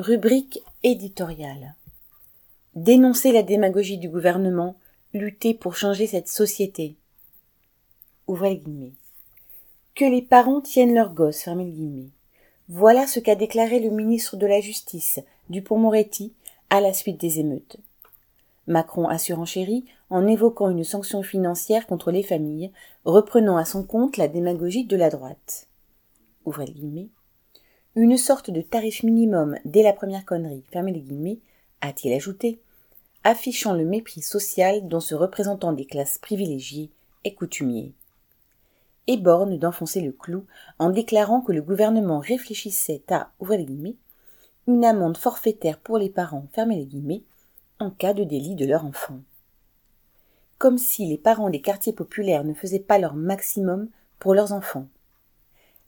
Rubrique éditoriale. Dénoncer la démagogie du gouvernement, lutter pour changer cette société. Que les parents tiennent leurs gosses, fermez guillemets. Voilà ce qu'a déclaré le ministre de la Justice, Dupont-Moretti, à la suite des émeutes. Macron a surenchéri en évoquant une sanction financière contre les familles, reprenant à son compte la démagogie de la droite. Une sorte de tarif minimum dès la première connerie, fermez les guillemets, a-t-il ajouté, affichant le mépris social dont ce représentant des classes privilégiées est coutumier. Et borne d'enfoncer le clou en déclarant que le gouvernement réfléchissait à, ouvrez les guillemets, une amende forfaitaire pour les parents, fermez les guillemets, en cas de délit de leur enfant. Comme si les parents des quartiers populaires ne faisaient pas leur maximum pour leurs enfants.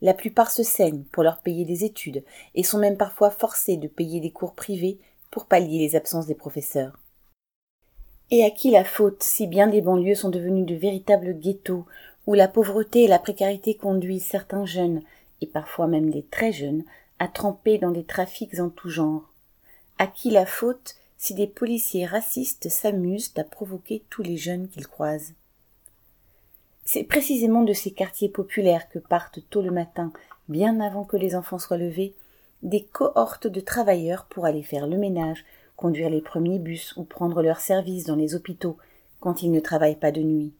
La plupart se saignent pour leur payer des études et sont même parfois forcés de payer des cours privés pour pallier les absences des professeurs. Et à qui la faute si bien des banlieues sont devenues de véritables ghettos où la pauvreté et la précarité conduisent certains jeunes, et parfois même des très jeunes, à tremper dans des trafics en tout genre? À qui la faute si des policiers racistes s'amusent à provoquer tous les jeunes qu'ils croisent? C'est précisément de ces quartiers populaires que partent tôt le matin, bien avant que les enfants soient levés, des cohortes de travailleurs pour aller faire le ménage, conduire les premiers bus ou prendre leur service dans les hôpitaux quand ils ne travaillent pas de nuit.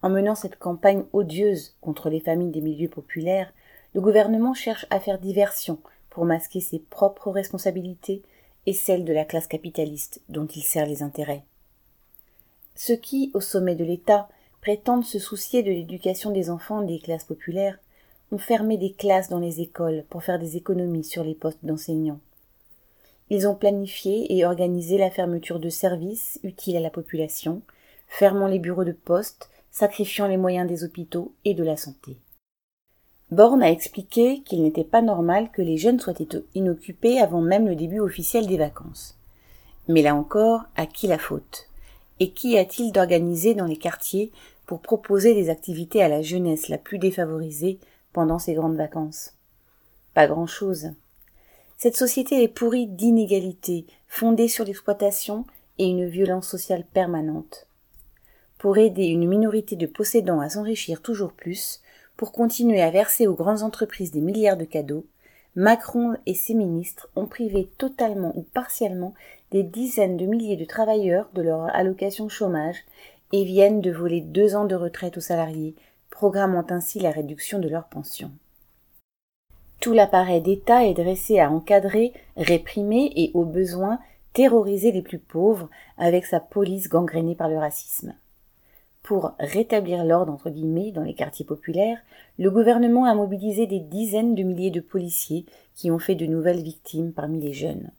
En menant cette campagne odieuse contre les familles des milieux populaires, le gouvernement cherche à faire diversion pour masquer ses propres responsabilités et celles de la classe capitaliste dont il sert les intérêts. Ce qui, au sommet de l'État, prétendent se soucier de l'éducation des enfants des classes populaires, ont fermé des classes dans les écoles pour faire des économies sur les postes d'enseignants. Ils ont planifié et organisé la fermeture de services utiles à la population, fermant les bureaux de poste, sacrifiant les moyens des hôpitaux et de la santé. Borne a expliqué qu'il n'était pas normal que les jeunes soient inoccupés avant même le début officiel des vacances. Mais là encore, à qui la faute? Et qu'y a-t-il d'organisé dans les quartiers pour proposer des activités à la jeunesse la plus défavorisée pendant ces grandes vacances. Pas grand-chose. Cette société est pourrie d'inégalités, fondée sur l'exploitation et une violence sociale permanente. Pour aider une minorité de possédants à s'enrichir toujours plus, pour continuer à verser aux grandes entreprises des milliards de cadeaux, Macron et ses ministres ont privé totalement ou partiellement des dizaines de milliers de travailleurs de leur allocation chômage viennent de voler deux ans de retraite aux salariés, programmant ainsi la réduction de leur pension. Tout l'appareil d'État est dressé à encadrer, réprimer et, au besoin, terroriser les plus pauvres avec sa police gangrénée par le racisme. Pour rétablir l'ordre dans les quartiers populaires, le gouvernement a mobilisé des dizaines de milliers de policiers qui ont fait de nouvelles victimes parmi les jeunes.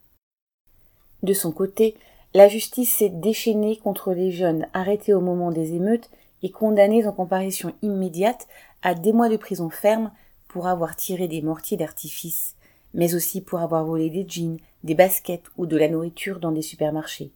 De son côté, la justice s'est déchaînée contre les jeunes arrêtés au moment des émeutes et condamnés en comparution immédiate à des mois de prison ferme pour avoir tiré des mortiers d'artifice, mais aussi pour avoir volé des jeans, des baskets ou de la nourriture dans des supermarchés.